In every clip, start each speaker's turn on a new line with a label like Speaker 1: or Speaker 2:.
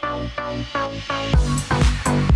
Speaker 1: Thank you.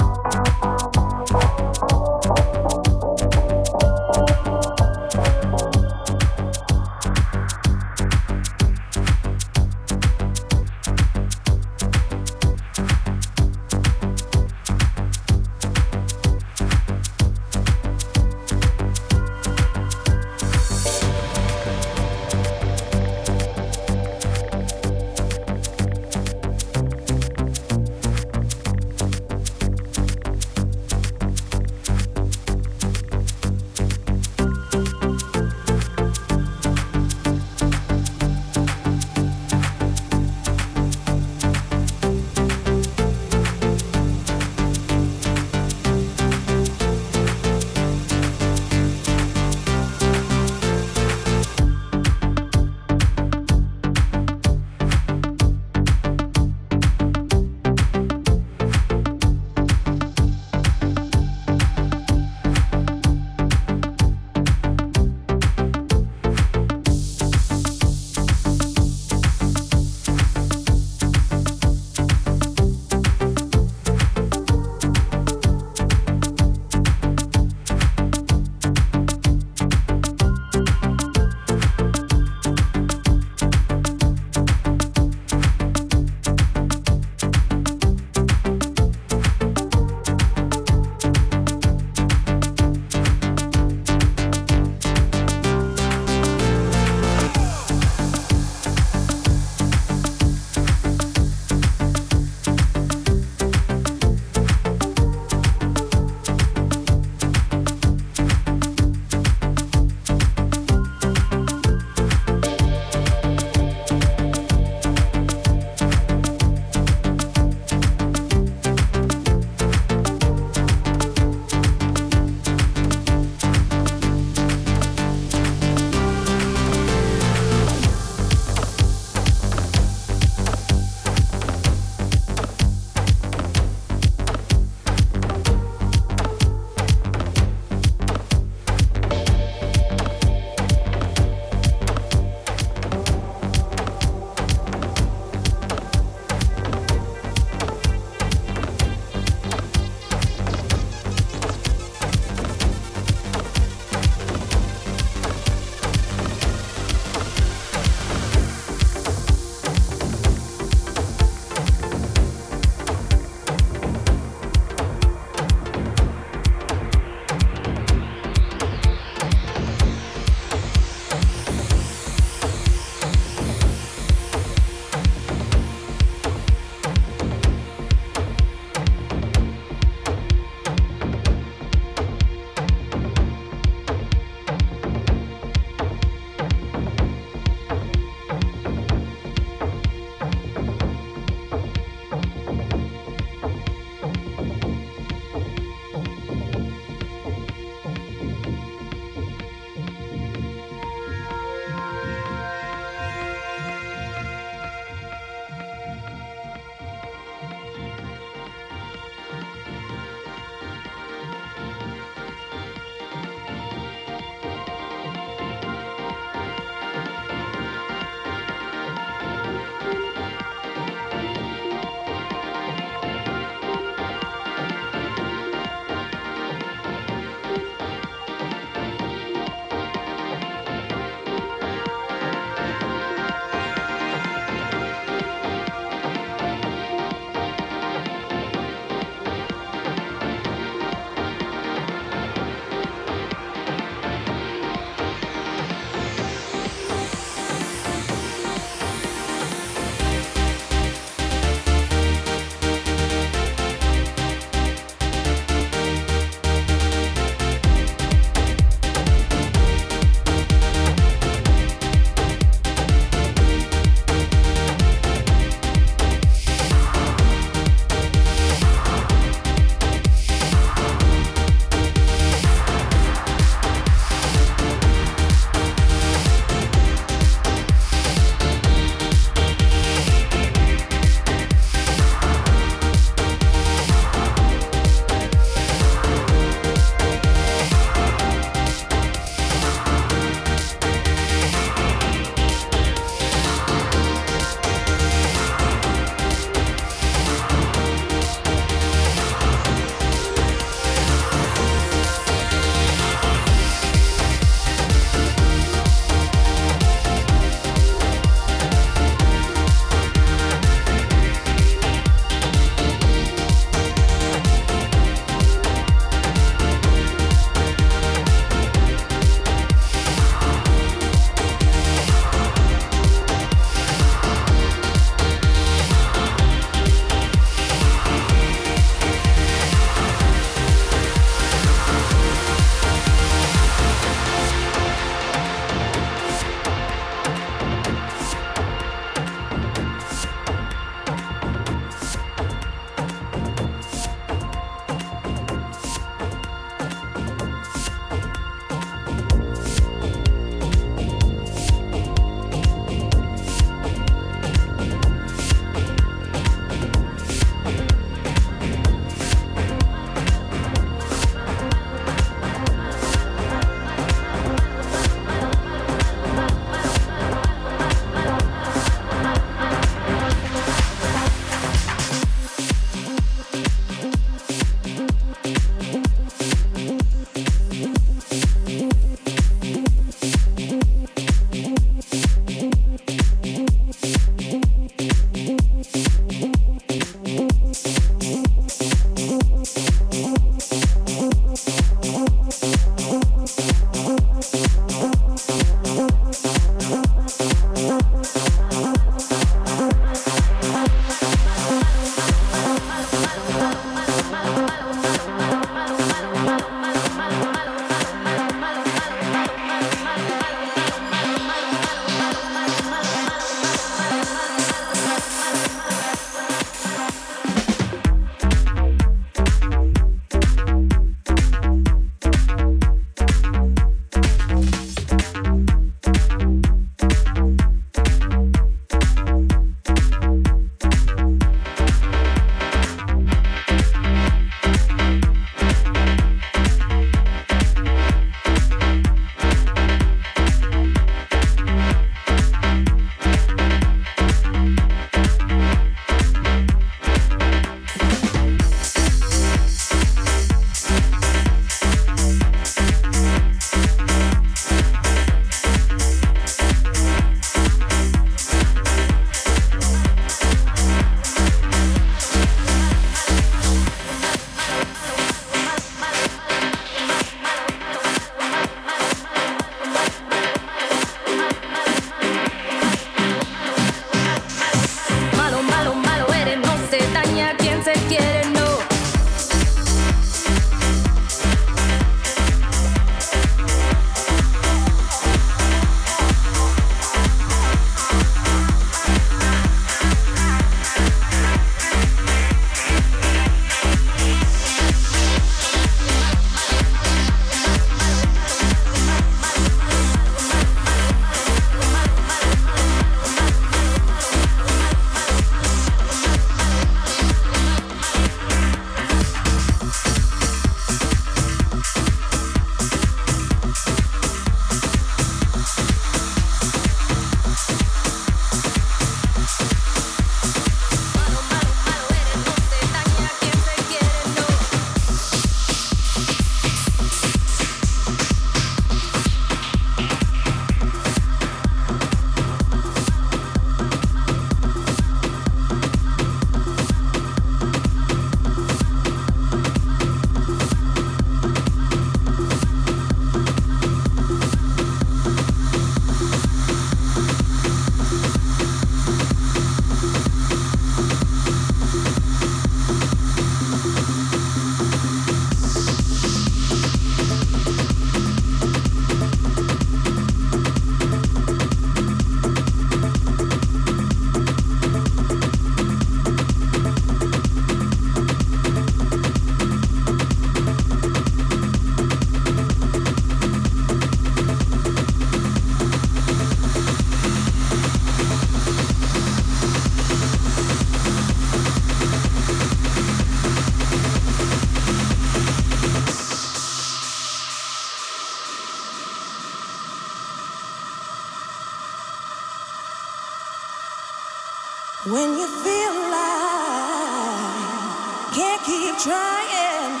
Speaker 1: keep trying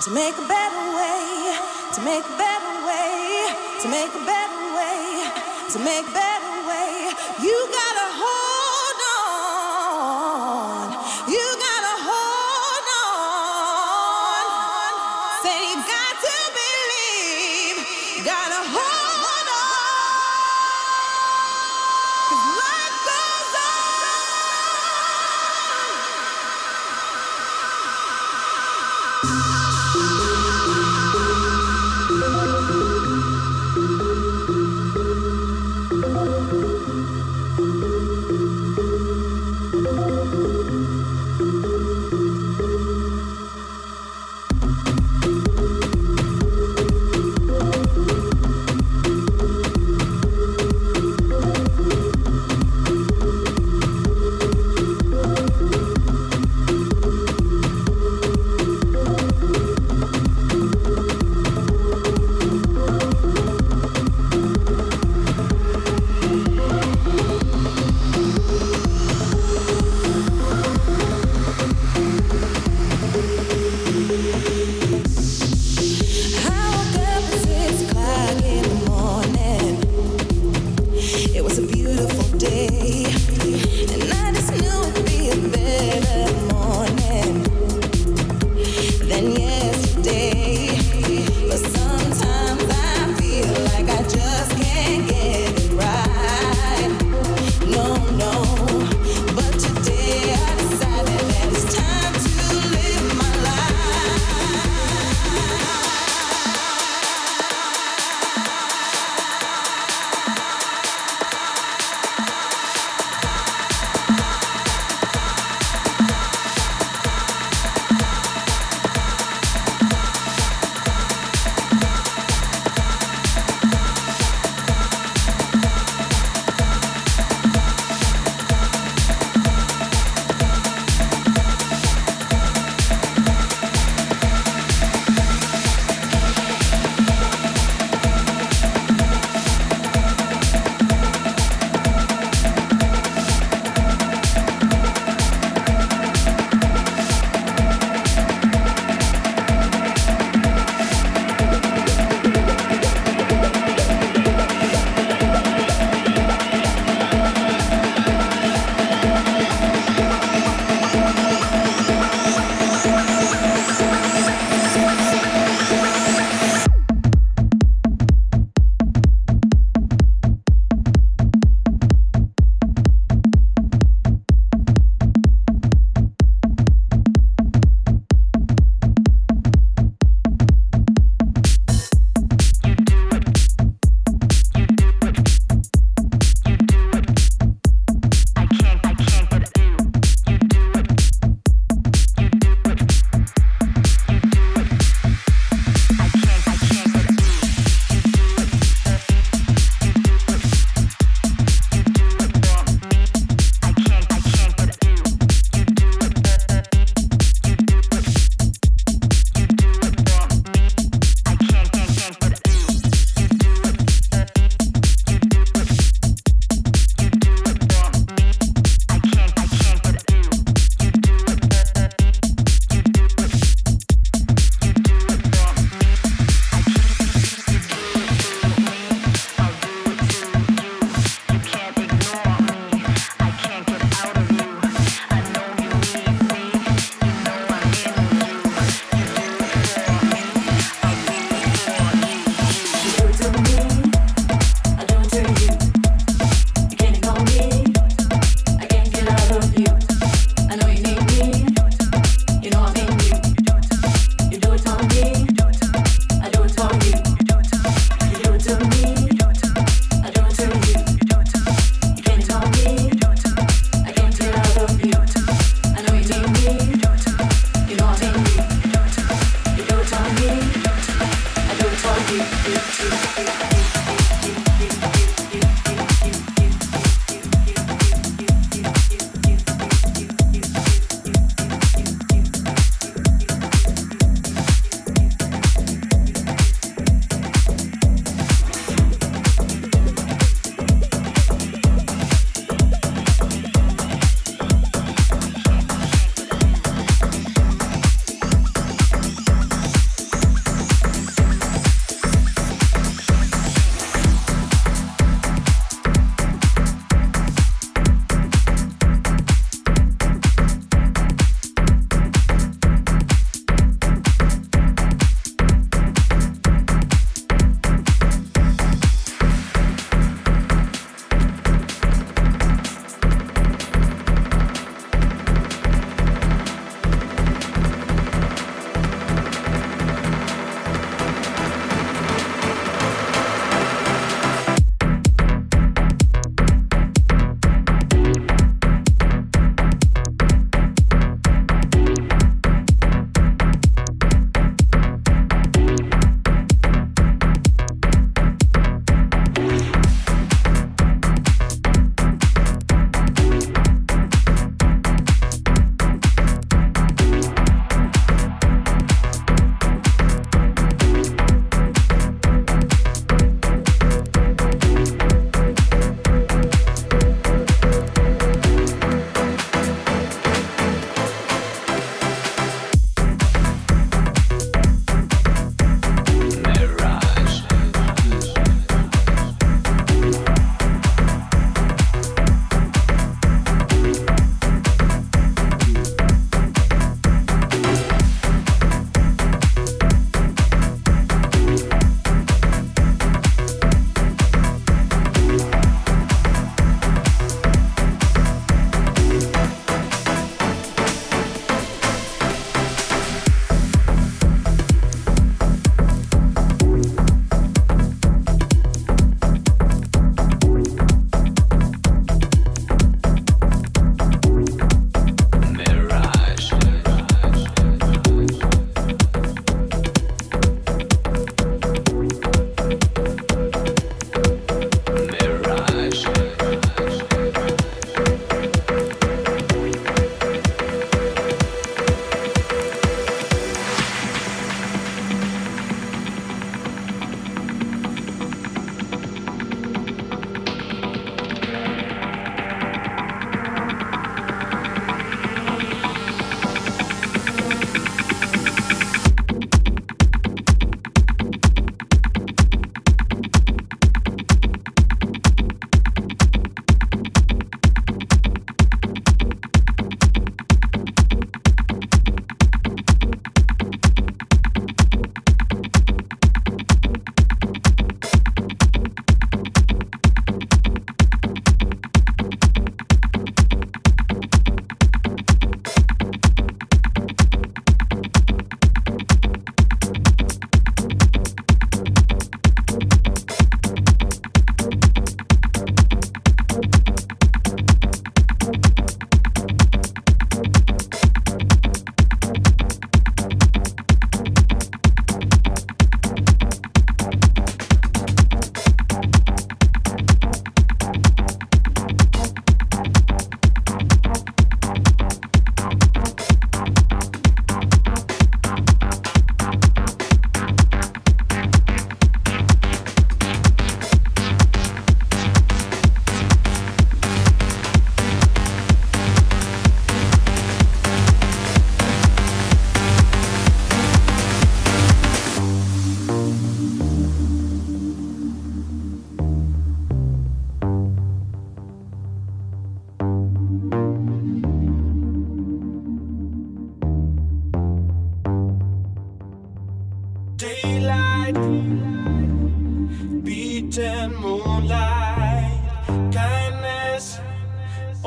Speaker 1: to make a better way, to make a better way, to make a better way, to make better.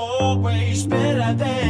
Speaker 1: always better than.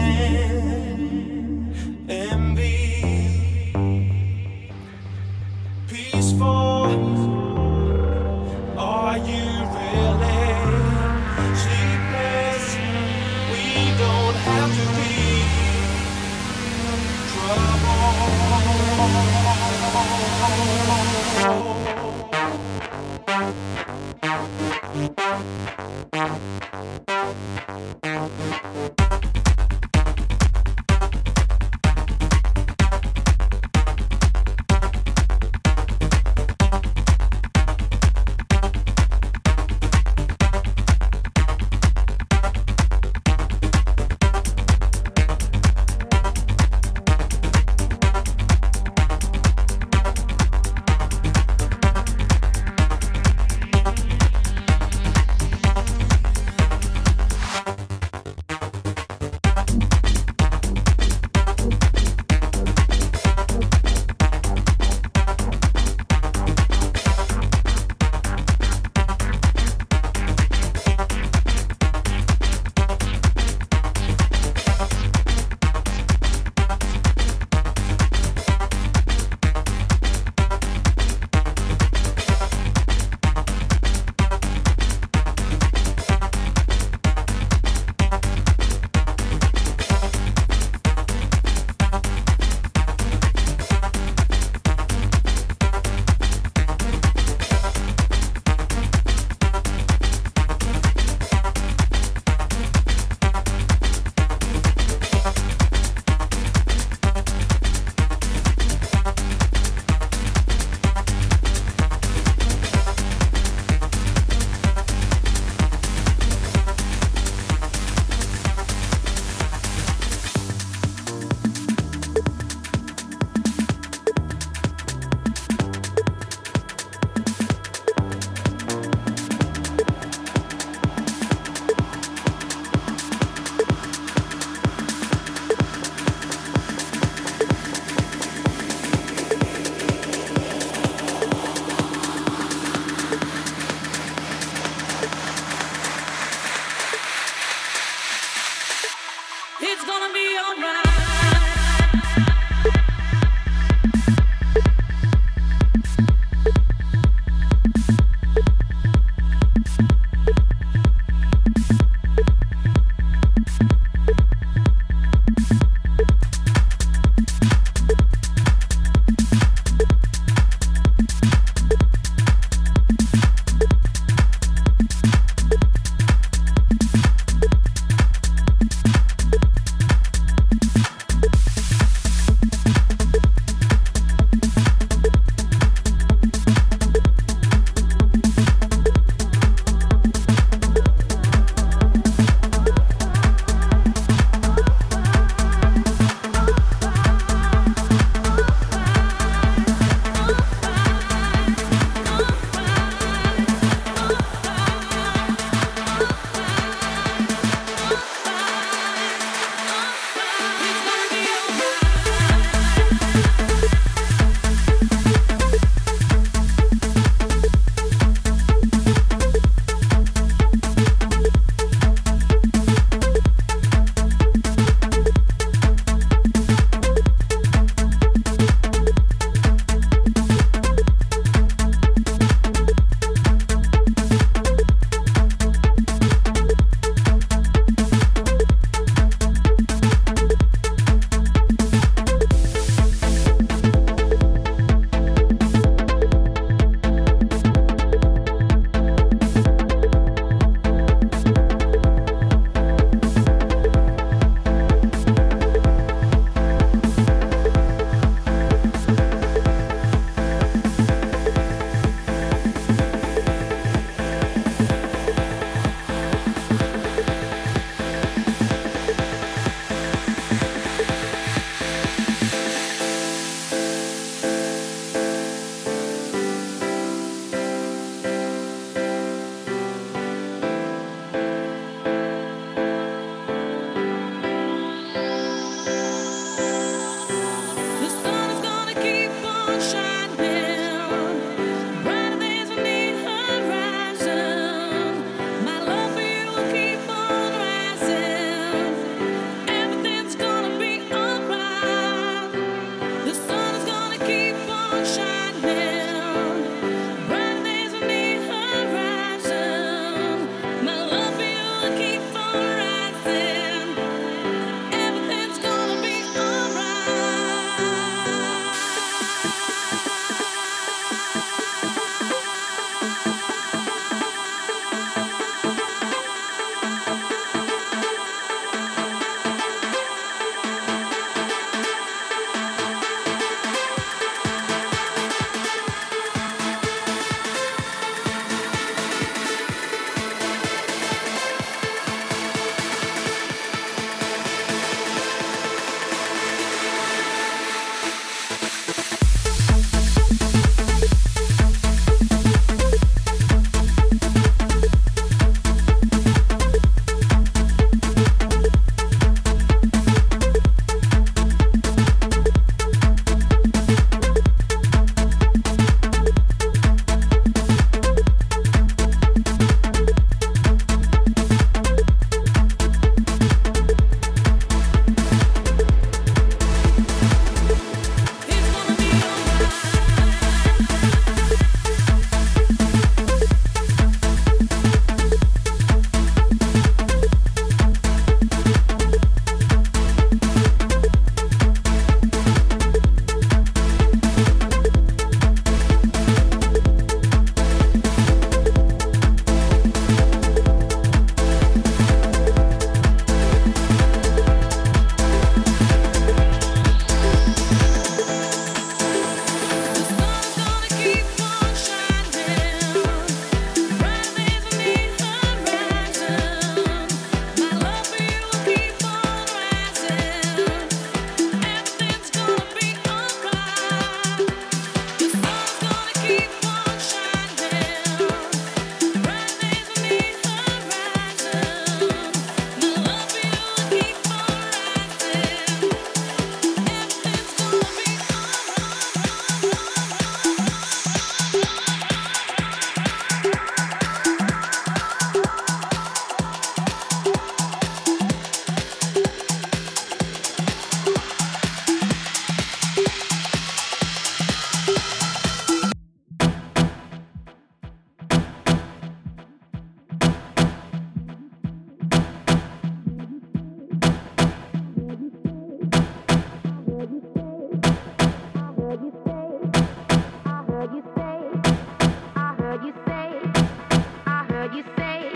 Speaker 1: you say,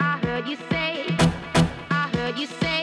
Speaker 1: I heard you say, I
Speaker 2: heard you say.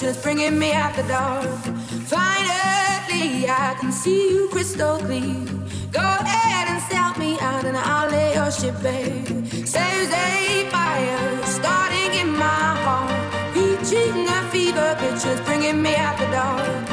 Speaker 2: Pictures bringing me out the dark. Finally, I can see you crystal clear. Go ahead and sell me out, and I'll lay your ship bare. Saves a fire starting in my heart, reaching a fever pictures bringing me out the dark.